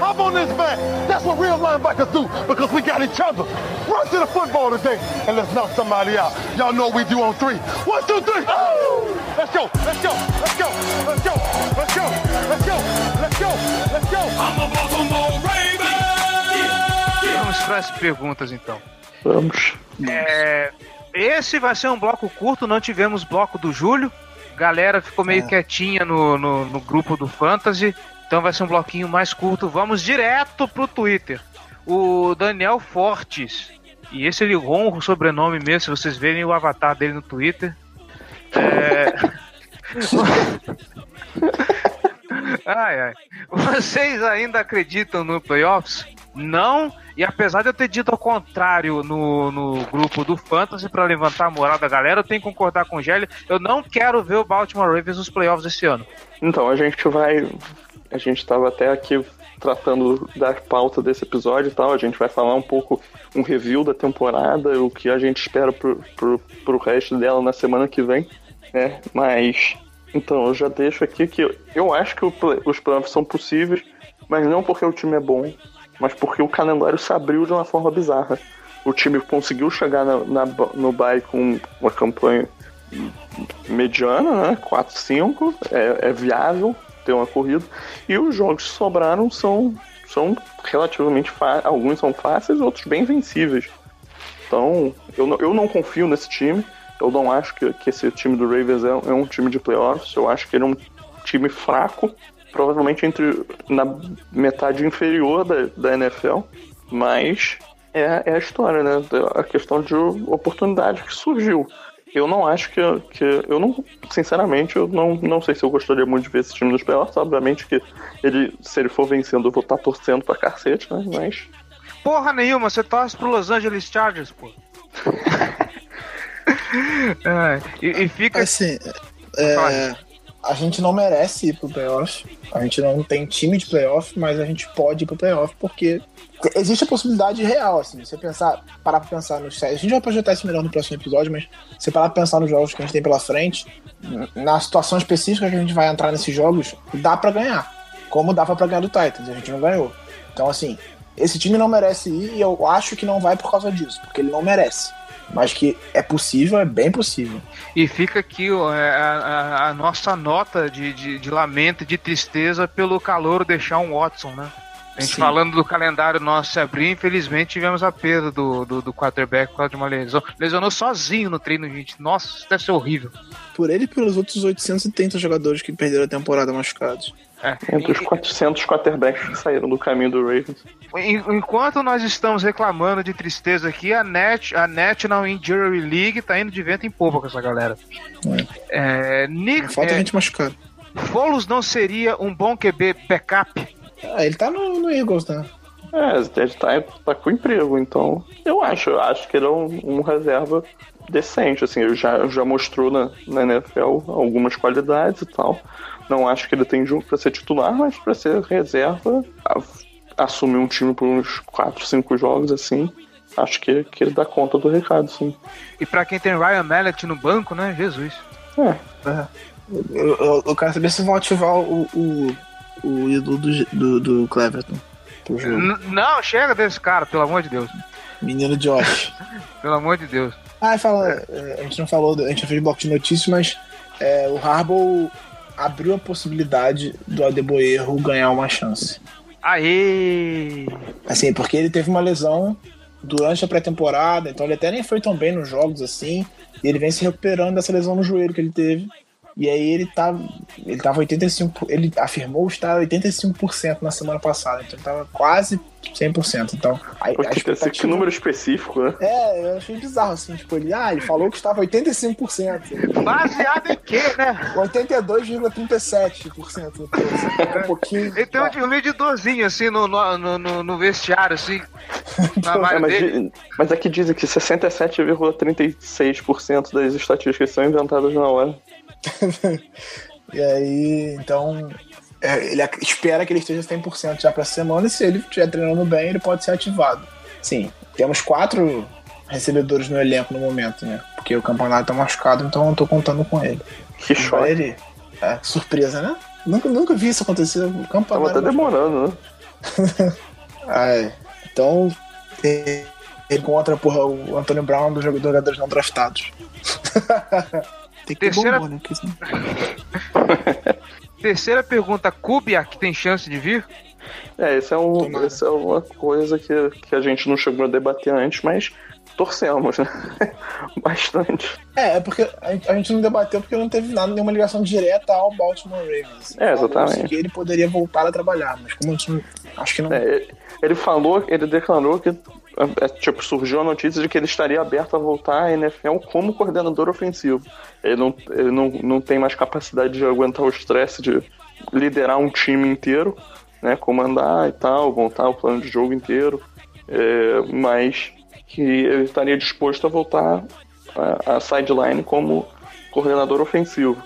E: Hop on this back. That's what real linebackers do because we got each other. Run to the football today and let's knock somebody out. Y'all know what we do on three. One, two, three. Oh! Let's go. Let's go. Let's go. Let's go. Let's go. Let's go. Let's go. Let's go. I'm a Baltimore
B: Ravens. Vamos para as perguntas então.
D: Vamos.
B: É, esse vai ser um bloco curto, não tivemos bloco do Júlio. Galera ficou meio é. quietinha no, no, no, grupo do Fantasy. Então vai ser um bloquinho mais curto. Vamos direto pro Twitter. O Daniel Fortes. E esse ele honra o sobrenome mesmo, se vocês verem o avatar dele no Twitter. É... ai, ai. Vocês ainda acreditam no playoffs? Não e apesar de eu ter dito ao contrário no, no grupo do Fantasy para levantar a moral da galera, eu tenho que concordar com o Gelli. Eu não quero ver o Baltimore Ravens nos playoffs esse ano.
D: Então, a gente vai. A gente estava até aqui tratando da pauta desse episódio e tal. A gente vai falar um pouco um review da temporada, o que a gente espera pro, pro, pro resto dela na semana que vem. Né? Mas. Então, eu já deixo aqui que eu, eu acho que o, os playoffs são possíveis, mas não porque o time é bom, mas porque o calendário se abriu de uma forma bizarra. O time conseguiu chegar na, na no bye com uma campanha mediana, né? 4-5, é, é, viável ter uma corrida. E os jogos que sobraram são, são relativamente fáceis. Alguns são fáceis, outros bem vencíveis. Então, eu não, eu não confio nesse time. Eu não acho que, que esse time do Ravens é, é um time de playoffs. Eu acho que ele é um time fraco provavelmente entre na metade inferior da, da NFL, mas é, é a história, né? A questão de oportunidade que surgiu. Eu não acho que, que. Eu não. Sinceramente, eu não, não sei se eu gostaria muito de ver esse time nos playoffs. Obviamente que ele, se ele for vencendo, eu vou estar torcendo pra cacete, né? Mas.
B: Porra nenhuma, você torce pro Los Angeles Chargers, pô. é, e, e, fica.
C: Assim. É, a gente não merece ir pro playoff. A gente não tem time de playoff, mas a gente pode ir pro playoff porque existe a possibilidade real, assim. Você pensar, parar pra pensar nos. A gente vai projetar isso melhor no próximo episódio, mas você parar pra pensar nos jogos que a gente tem pela frente, na situação específica que a gente vai entrar nesses jogos, dá para ganhar. Como dava para ganhar do Titans, a gente não ganhou. Então, assim, esse time não merece ir e eu acho que não vai por causa disso, porque ele não merece mas que é possível, é bem possível.
B: E fica aqui ó, é, a, a, a, nossa nota de, de, de lamento, de tristeza pelo calor deixar um Watson, né? A gente Sim. falando do calendário nosso se abrir, infelizmente tivemos a perda do, do, do quarterback por causa de uma lesão. Lesionou sozinho no treino, gente. Nossa, isso deve ser horrível.
C: Por ele e pelos outros 830 jogadores que perderam a temporada machucados.
D: É. Entre os 400 quarterbacks que saíram do caminho do Ravens.
B: Enquanto nós estamos reclamando de tristeza aqui, a, Net, a National Injury League tá indo de vento em popa com essa galera.
C: É. É, Nick, Falta é, gente machucada.
B: Folos não seria um bom QB backup?
C: Ah, ele tá no, no Eagles, né?
D: É, ele tá, tá com emprego, então eu acho, eu acho que ele é um, um reserva decente, assim, ele já, já mostrou na, na NFL algumas qualidades e tal. Não acho que ele tem jogo para ser titular, mas para ser reserva, assumir um time por uns 4, 5 jogos assim, acho que, que ele dá conta do recado, sim.
B: E para quem tem Ryan Mallet no banco, né? Jesus.
D: É.
C: é. Eu, eu, eu, quero saber se vão ativar o, o, o ídolo do, do, do Cleverton.
B: Não, chega desse cara, pelo amor de Deus.
C: Menino Josh.
B: pelo amor de Deus.
C: Ah, fala, é, a gente não falou, a gente não fez bloco de notícias, mas é, o Harbaugh abriu a possibilidade do Adeboerro ganhar uma chance.
B: Aê!
C: Assim, porque ele teve uma lesão durante a pré-temporada, então ele até nem foi tão bem nos jogos assim, e ele vem se recuperando dessa lesão no joelho que ele teve. E aí ele tá. Ele tava 85%. Ele afirmou estar 85% na semana passada. Então ele tava quase 100%. Então.
D: Aí, a expectativa... Que número específico, né?
C: É, eu achei bizarro, assim. Tipo, ele, ah, ele falou que estava 85%.
B: Baseado em quê, né?
C: 82,37%. Um pouquinho.
B: Ele tem um medidorzinho, assim, no, no, no, no vestiário, assim.
D: Na é, mas, dele. mas aqui dizem que 67,36% das estatísticas são inventadas na hora.
C: e aí, então, é, ele espera que ele esteja 100% já para a semana e se ele estiver treinando bem, ele pode ser ativado. Sim, temos quatro recebedores no elenco no momento, né? Porque o campeonato tá machucado, então eu não tô contando com ele.
D: Que choque.
C: Ele, é, surpresa, né? Nunca, nunca vi isso acontecer. O campeonato.
D: Tava até demorando, né?
C: é, então, ele contra porra, o Antônio Brown dos jogadores não draftados.
B: Tem que Terceira... ter bombom, né? Terceira pergunta, Kubiak tem chance de vir?
D: É, essa é, um, essa é uma coisa que, que a gente não chegou a debater antes, mas torcemos, né? Bastante.
C: É, é porque a gente não debateu porque não teve nada, nenhuma ligação direta ao Baltimore Ravens.
D: É, exatamente.
C: Que ele poderia voltar a trabalhar, mas como a gente não, acho que não.
D: É, ele falou, ele declarou que é, tipo, surgiu a notícia de que ele estaria aberto a voltar à NFL como coordenador ofensivo. Ele não, ele não, não tem mais capacidade de aguentar o estresse de liderar um time inteiro, né, comandar e tal, montar o plano de jogo inteiro, é, mas que ele estaria disposto a voltar a sideline como coordenador ofensivo.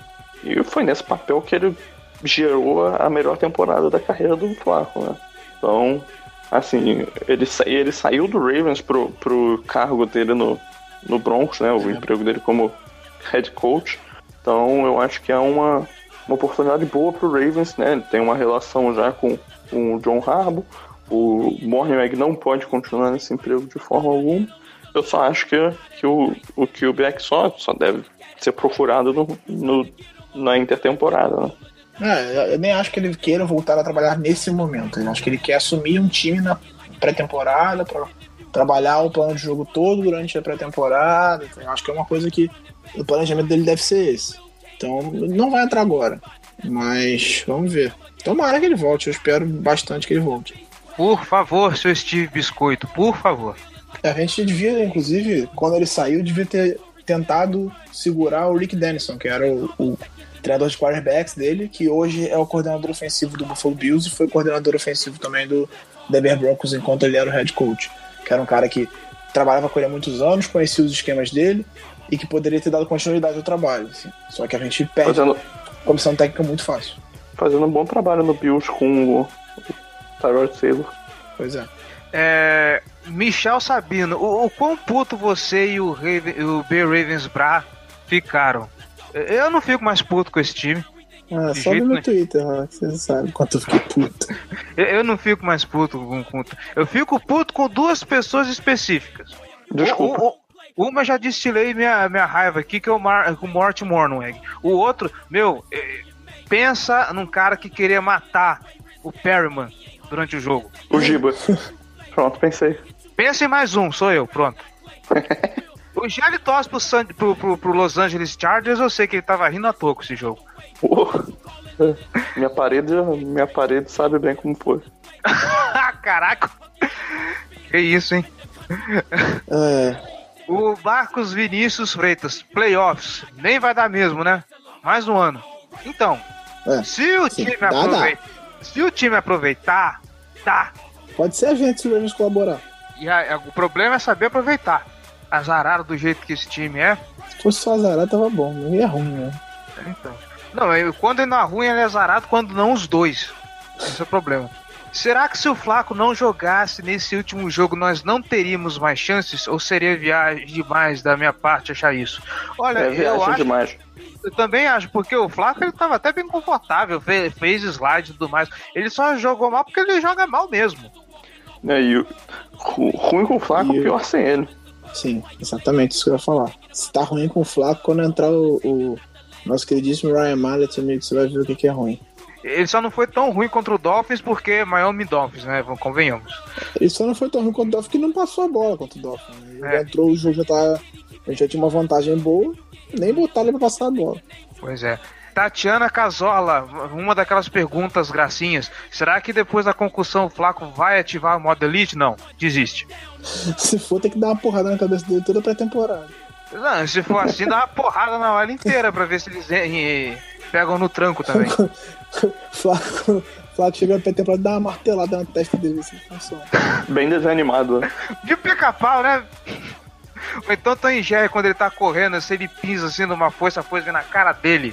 D: E foi nesse papel que ele gerou a melhor temporada da carreira do Flaco, né? Então, assim, ele, sa ele saiu do Ravens pro, pro cargo dele no, no Broncos, né? O emprego dele como head coach. Então eu acho que é uma, uma oportunidade boa pro Ravens, né? Ele tem uma relação já com, com o John Harbaugh. O Morningweg não pode continuar nesse emprego de forma alguma. Eu só acho que, que o, o QB só, só deve ser procurado no, no, na intertemporada, né?
C: É, eu nem acho que ele queira voltar a trabalhar nesse momento. Eu acho que ele quer assumir um time na pré-temporada para trabalhar o plano de jogo todo durante a pré-temporada. Então, eu acho que é uma coisa que o planejamento dele deve ser esse. Então não vai entrar agora, mas vamos ver. Tomara que ele volte, eu espero bastante que ele volte.
B: Por favor, seu Steve Biscoito, por favor.
C: A gente devia, inclusive, quando ele saiu, devia ter tentado segurar o Rick Dennison, que era o, o treinador de quarterbacks dele, que hoje é o coordenador ofensivo do Buffalo Bills e foi coordenador ofensivo também do Denver Broncos enquanto ele era o head coach, que era um cara que trabalhava com ele há muitos anos, conhecia os esquemas dele e que poderia ter dado continuidade ao trabalho. Assim. Só que a gente perde Fazendo... comissão técnica muito fácil.
D: Fazendo um bom trabalho no Bills com o Tyrod Taylor.
C: Pois é.
B: é. Michel Sabino, o, o quão puto você e o, Raven, o B. Ravensbra ficaram eu não fico mais puto com esse time.
C: Ah, só no meu Twitter, você sabe quanto eu fiquei puto.
B: eu, eu, não fico mais puto com, com. Eu fico puto com duas pessoas específicas.
D: Desculpa.
B: O, o, uma já destilei minha, minha raiva aqui, que é o, Mar, o Mort Mornweg. O outro, meu, é, pensa num cara que queria matar o Perryman durante o jogo.
D: O Giba. Pronto, pensei.
B: Pensa em mais um, sou eu, pronto. O Gelli torce pro, San, pro, pro, pro, Los Angeles Chargers, eu sei que ele tava rindo à toa com esse jogo.
D: minha parede, minha parede sabe bem como foi.
B: Caraca! Que isso, hein? É. O Marcos Vinícius Freitas, playoffs, nem vai dar mesmo, né? Mais um ano. Então, é, se o sim, time dá, aproveitar, dá. se o time aproveitar, tá.
C: Pode ser a gente se o Ravens colaborar.
B: E a, o problema é saber aproveitar azarado do jeito que esse time é.
C: Se fosse só azarado, tava bom. Não ia ruim, né?
B: Então. Não, quando ele não é ruim, ele é azarado, quando não os dois. Esse é o problema. Será que se o Flaco não jogasse nesse último jogo, nós não teríamos mais chances? Ou seria viagem demais da minha parte achar isso? Olha, é eu acho.
D: Demais.
B: Eu também acho, porque o Flaco ele tava até bem confortável, fez, fez slide e tudo mais. Ele só jogou mal porque ele joga mal mesmo.
D: É, e o, ruim com o Flaco, e... pior sem ele.
C: Sim, exatamente isso que eu ia falar. Se tá ruim com o Flaco, quando entrar o, o nosso queridíssimo Ryan Mallett, amigo, você vai ver o que, que é ruim.
B: Ele só não foi tão ruim contra o Dolphins porque é Miami Dolphins, né? Convenhamos.
C: Ele só não foi tão ruim contra o Dolphins que não passou a bola contra o Dolphins. Ele é. entrou, o jogo já tá. A gente já tinha uma vantagem boa, nem botar ele pra passar a bola.
B: Pois é. Tatiana Casola, uma daquelas perguntas gracinhas. Será que depois da concussão o Flaco vai ativar o modo Elite? Não, desiste.
C: Se for, tem que dar uma porrada na cabeça dele toda pré-temporada.
B: Não, se for assim, dá uma porrada na hora inteira pra ver se eles pegam no tranco também.
C: Flaco, Flaco chega pra temporada dá uma martelada na testa dele, assim, funciona.
D: Bem desanimado. né?
B: De pica-pau, né? Ou então Jerry, quando ele tá correndo, assim, ele pisa assim numa força, a força vem na cara dele.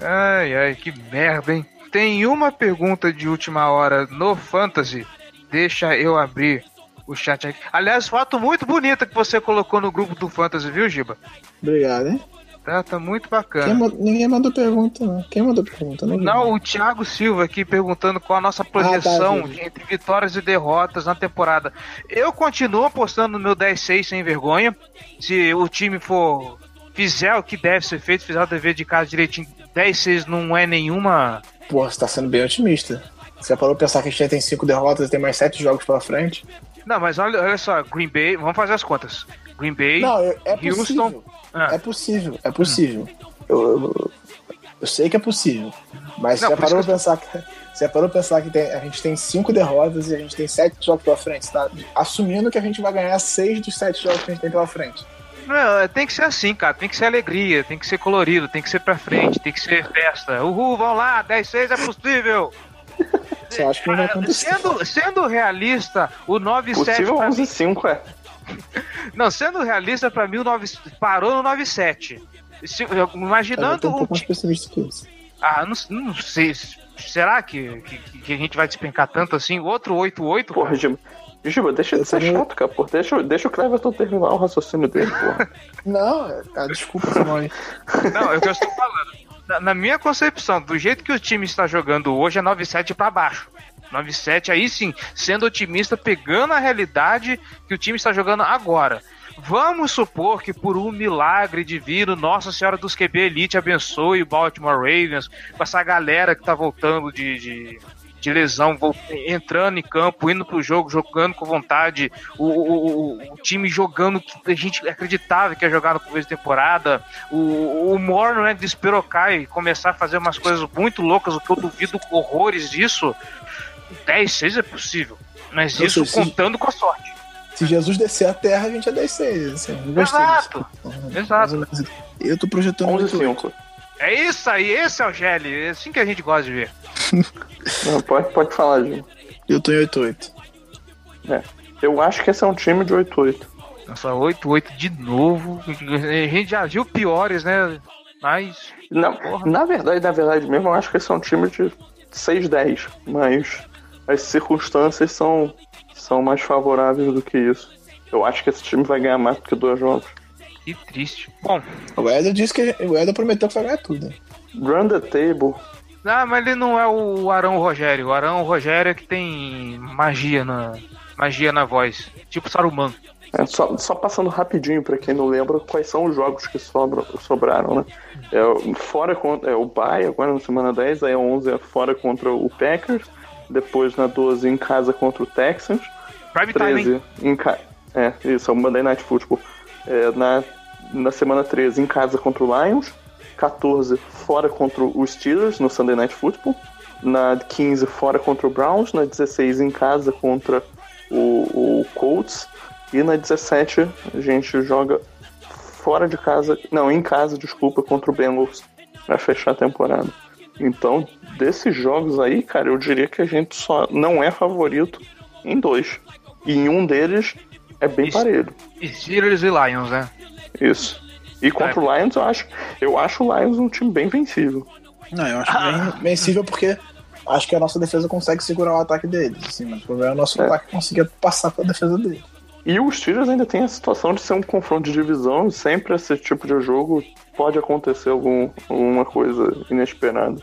B: Ai, ai, que merda, hein? Tem uma pergunta de última hora no Fantasy. Deixa eu abrir o chat aqui. Aliás, foto muito bonita que você colocou no grupo do Fantasy, viu, Giba?
C: Obrigado, hein?
B: Tá, tá muito bacana.
C: ma- ninguém mandou pergunta, não. Quem mandou pergunta? Não,
B: Não, o Thiago Silva aqui perguntando qual a nossa projeção
C: tá, vi.
B: de- entre vitórias e derrotas na temporada. Eu continuo apostando no meu 10-6 sem vergonha. Se o time for fizer o que deve ser feito, fizer o dever de casa direitinho, 10-6 não é nenhuma.
C: Pô, você tá sendo bem otimista. Você parou pra pensar que a gente já tem cinco derrotas e tem mais sete jogos pela frente?
B: Não, mas olha, olha só, Green Bay, vamos fazer as contas. Green Bay,
C: Não, é, é
B: Houston.
C: possível.
B: Ah.
C: É possível, é possível. Eu, eu, eu sei que é possível. Mas
B: Não,
C: você parou
B: que
C: pra pensar que. Você parou pra pensar que tem- a gente tem cinco derrotas e a gente tem sete jogos pela frente, tá? Assumindo que a gente vai ganhar seis dos sete jogos que a gente tem pela frente.
B: Não, tem que ser assim, cara. Tem que ser alegria, tem que ser colorido, tem que ser pra frente, tem que ser festa. Uhul, vamos lá, 10-6 é possível.
C: Você acha que não vai acontecer?
B: Sendo, sendo realista, o 9-7
D: Possível
B: pra mim,
D: 11-5, é.
B: Não, sendo realista, pra mim o 9, parou no 9-7. Se- Imaginando
C: um
B: o
C: pouco mais
B: ti-
C: pessimista que isso.
B: Ah, não, não sei. Será que, que, que a gente vai despencar tanto assim? Outro 8-8?
D: Porra, Giba. Giba, deixa de ser chato, cara. Porra. Deixa, deixa o Cleverton terminar o raciocínio dele, porra.
C: Não, é- desculpa, Simone.
B: Não, é o que eu estou falando. Na, na minha concepção, do jeito que o time está jogando hoje, é 9-7 pra baixo. 9-7, aí sim, sendo otimista, pegando a realidade que o time está jogando agora. Vamos supor que por um milagre divino, Nossa Senhora dos QB Elite abençoe o Baltimore Ravens, com essa galera que tá voltando de, de, de lesão, entrando em campo, indo pro jogo, jogando com vontade, o, o, o- o time jogando que a gente acreditava que ia jogar no começo da temporada, o, o Moore não é despirocar e começar a fazer umas coisas muito loucas, o que eu duvido horrores disso. 10, 6 é possível. Mas
C: Eu
B: isso
C: sei,
B: contando com a sorte.
C: Se Jesus descer a terra, a gente é 10-6. Assim, eu gostei
B: Exato.
C: disso.
B: Exato.
C: Eu tô projetando
D: 11-5.
B: É isso aí, esse é o Gelli. É assim que a gente gosta de ver.
D: Não, pode, pode falar, Giba.
C: Eu tô em 8-8.
D: É. Eu acho que esse é um time de 8-8.
B: Nossa, 8-8 de novo. A gente já viu piores, né? Mas.
D: Na,
B: Porra.
D: na verdade, na verdade mesmo, eu acho que esse é um time de 6-10. Mas as circunstâncias são, são mais favoráveis do que isso. Eu acho que esse time vai ganhar mais do que dois jogos.
B: Que triste. Bom,
C: O Eder disse que o Eder prometeu que vai ganhar tudo.
D: Run the table.
B: ah, mas ele não é o Arão Rogério. O Arão Rogério é que tem magia na, magia na voz. Tipo Saruman.
D: É, só, só passando rapidinho pra quem não lembra quais são os jogos que sobram, sobraram, né? É, o- fora contra é, o Bay, agora na semana 10, aí a 11 é fora contra o Packers, depois na 12 em casa contra o Texans,
B: Prime time, hein?
D: 13 em casa. É, isso, é o Monday Night Football. É, na, na semana 13 em casa contra o Lions, 14 fora contra os Steelers no Sunday Night Football, na 15 fora contra o Browns, na 16 em casa contra o, o Colts, e na 17 a gente joga fora de casa, não, em casa, desculpa, contra o Bengals pra fechar a temporada. Então, desses jogos aí, cara, eu diria que a gente só não é favorito em dois. E em um deles é bem
B: Isso.
D: parelho.
B: E Steelers e Lions, né?
D: Isso. E contra o Lions, eu acho, eu acho o Lions um time bem vencível.
C: Não, eu acho bem vencível porque acho que a nossa defesa consegue segurar o ataque deles. Assim, mas o problema é o nosso
D: É.
C: ataque conseguir passar pela defesa deles.
D: E os Steelers ainda tem a situação de ser um confronto de divisão, e sempre esse tipo de jogo pode acontecer algum, alguma coisa inesperada.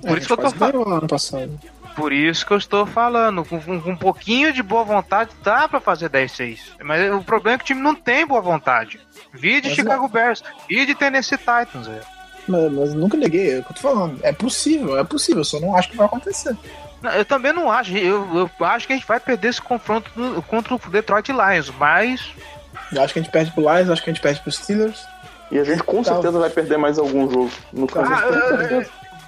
B: Por
C: É,
B: isso que eu tô
C: ganhou ano passado.
B: Por isso que eu estou falando. Com, com- com um pouquinho de boa vontade, dá pra fazer 10-6. Mas o problema é que o time não tem boa vontade. Vi de
C: Mas
B: Chicago Bears, vi de Tennessee Titans, velho.
C: Mas, mas nunca neguei, é o que eu tô falando. É possível, é possível, só não acho que vai acontecer.
B: Não, Eu também não acho. Eu, eu acho que a gente vai perder esse confronto no- contra o Detroit Lions, mas
C: Eu acho que a gente perde pro Lions, acho que a gente perde pros Steelers.
D: E a gente com
C: Tá.
D: certeza vai perder mais algum jogo. No caso,
B: Ah.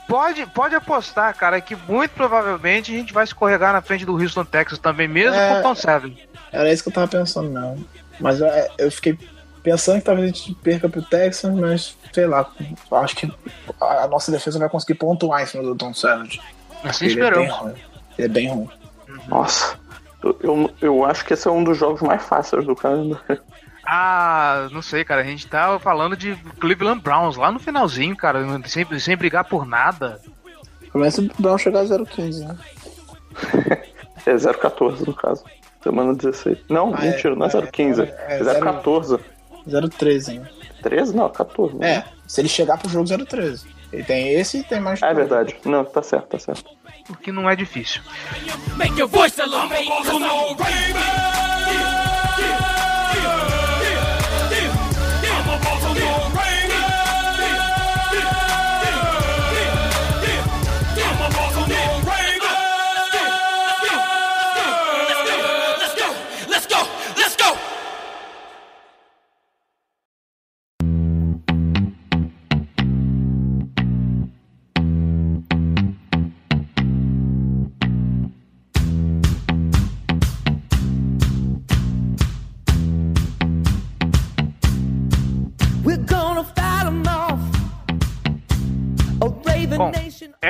B: Pode, pode apostar, cara, que muito provavelmente a gente vai escorregar na frente do Houston Texas também, mesmo
C: É.
B: com o Tom Seven.
C: Era isso que eu tava pensando, não. Mas eu, eu fiquei pensando que talvez a gente perca pro Texas, mas sei lá. Eu acho que a a nossa defesa vai conseguir pontuar em cima do Tom Savage.
B: Assim
C: Ele é bem ruim. Ele é bem ruim.
D: Nossa. Eu, eu, eu acho que esse é um dos jogos mais fáceis do calendário.
B: Ah, não sei, cara. A gente tá falando de Cleveland Browns lá no finalzinho, cara, sem, sem brigar por nada.
C: Começa o Brown chegar a 0,15, né?
D: É 0,14 no caso. Semana 16. Não,
C: Ah,
D: mentira,
C: é,
D: não é 0,15.
C: é,
D: É,
C: é
D: 0,14.
C: 0,13 ainda.
D: 13? Não, 14. né?
C: É, se ele chegar pro jogo 0,13. Ele tem esse e tem mais.
D: É verdade. Não, tá certo, tá certo.
B: O que não é difícil.
A: Make your voice elevate.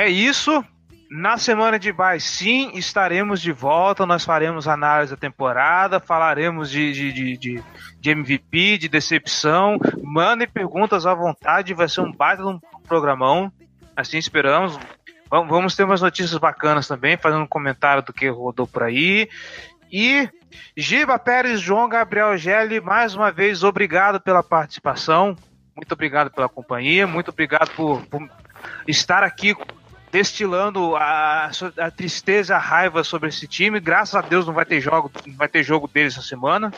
B: É isso. Na semana de bye, sim, estaremos de volta. Nós faremos análise da temporada, falaremos de, de, de, de, MVP, de decepção. Mandem perguntas à vontade, vai ser um baita um programão. Assim esperamos. Vam- Vamos ter umas notícias bacanas também, fazendo um comentário do que rodou por aí. E Giba Pérez, João Gabriel Gelli, mais uma vez, obrigado pela participação. Muito obrigado pela companhia, muito obrigado por, por estar aqui destilando a, a tristeza, a raiva sobre esse time. Graças a Deus não vai ter jogo, não vai ter jogo deles essa semana.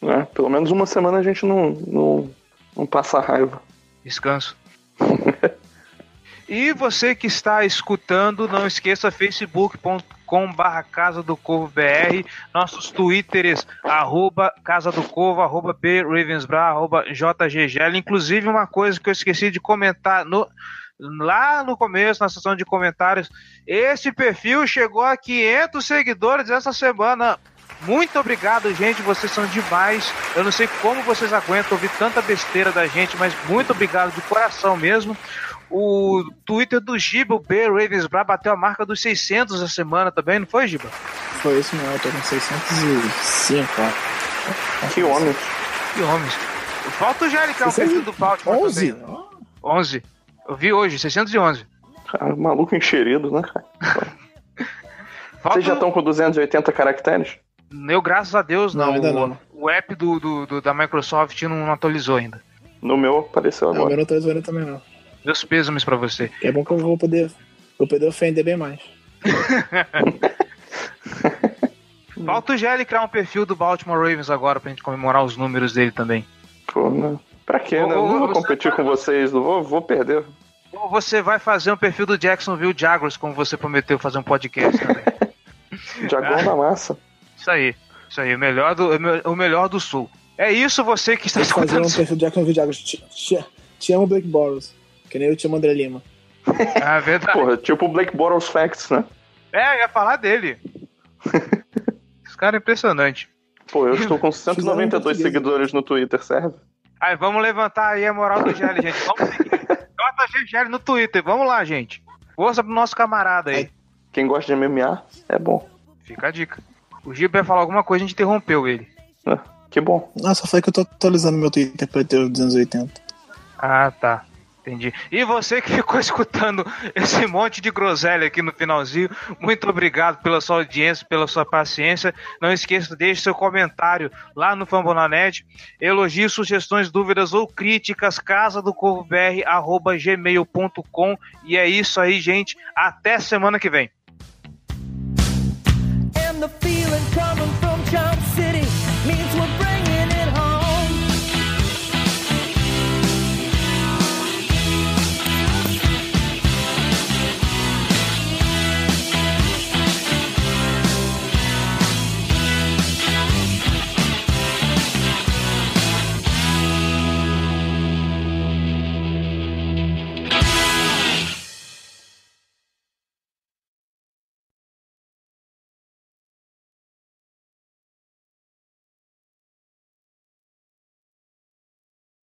D: Né? Pelo menos uma semana a gente não, não, não passa raiva.
B: Descanso. e você que está escutando, não esqueça facebook.com barra Casa do Corvo BR, nossos twitters, arroba Casa do Corvo, arroba B Ravensbra, arroba JGGL. Inclusive uma coisa que eu esqueci de comentar no, lá no começo, na seção de comentários, esse perfil chegou a 500 seguidores essa semana. Muito obrigado, gente. Vocês são demais. Eu não sei como vocês aguentam ouvir tanta besteira da gente, mas muito obrigado de coração mesmo. O Twitter do Giba, o B Ravensbra, bateu a marca dos 600 essa semana também, não foi, Giba?
C: Foi isso mesmo, eu tô com 605, ó.
D: Que homem.
B: Que homens. Falta o é o
C: 600
B: perfil do Baltimore
C: 11?
B: também. 11. Eu vi hoje, 611.
D: Cara, maluco encherido, né, cara?
B: Falta
D: Vocês já estão com 280 caracteres?
B: Eu, graças a Deus, não.
C: Não, ainda
B: o,
C: não.
B: o app do, do- do- da Microsoft não atualizou ainda.
D: No meu apareceu
C: Não, eu
D: agora.
C: não tô zoando também não.
B: Meus pêsames pra você.
C: É bom que eu vou poder, vou poder ofender bem mais.
B: Falta o Gelli criar um perfil do Baltimore Ravens agora pra gente comemorar os números dele também.
D: Pô, né? Pra quê, né? Eu não vou competir
B: tá-
D: com vocês, não vou, vou perder.
B: Ou você vai fazer um perfil do Jacksonville Jaguars, como você prometeu fazer um podcast também.
D: Diagão da massa.
B: Isso aí. Isso aí, o melhor do, o melhor do sul. É isso, você que está
C: que fazer
B: escutando.
C: um perfil de Jacksonville Jaguars. Te, te, te amo, Blake Boros. Que nem eu te amo, André Lima.
B: É verdade.
D: Porra, tipo o Blake Bottles Facts, né?
B: É, eu ia falar dele. Esse cara é impressionante.
D: Pô, eu estou com
C: Fizeram em
D: 192
C: português.
D: seguidores no Twitter, serve?
B: Aí, vamos levantar aí a moral do Gelli, gente. Vamos seguir. Gelli no Twitter. Vamos lá, gente. Força pro nosso camarada aí.
D: Quem gosta de MMA, é bom.
B: Fica a dica. O Gil ia falar alguma coisa, a gente interrompeu ele.
D: né? Que bom.
C: Nossa, foi que eu tô atualizando meu Twitter pra ter os 280.
B: Ah, tá. Entendi. E você que ficou escutando esse monte de groselha aqui no finalzinho, muito obrigado pela sua audiência, pela sua paciência. Não esqueça, deixe seu comentário lá no Fambonanet. Elogios, sugestões, dúvidas ou críticas, casa do gmail.com. E é isso aí, gente. Até semana que vem.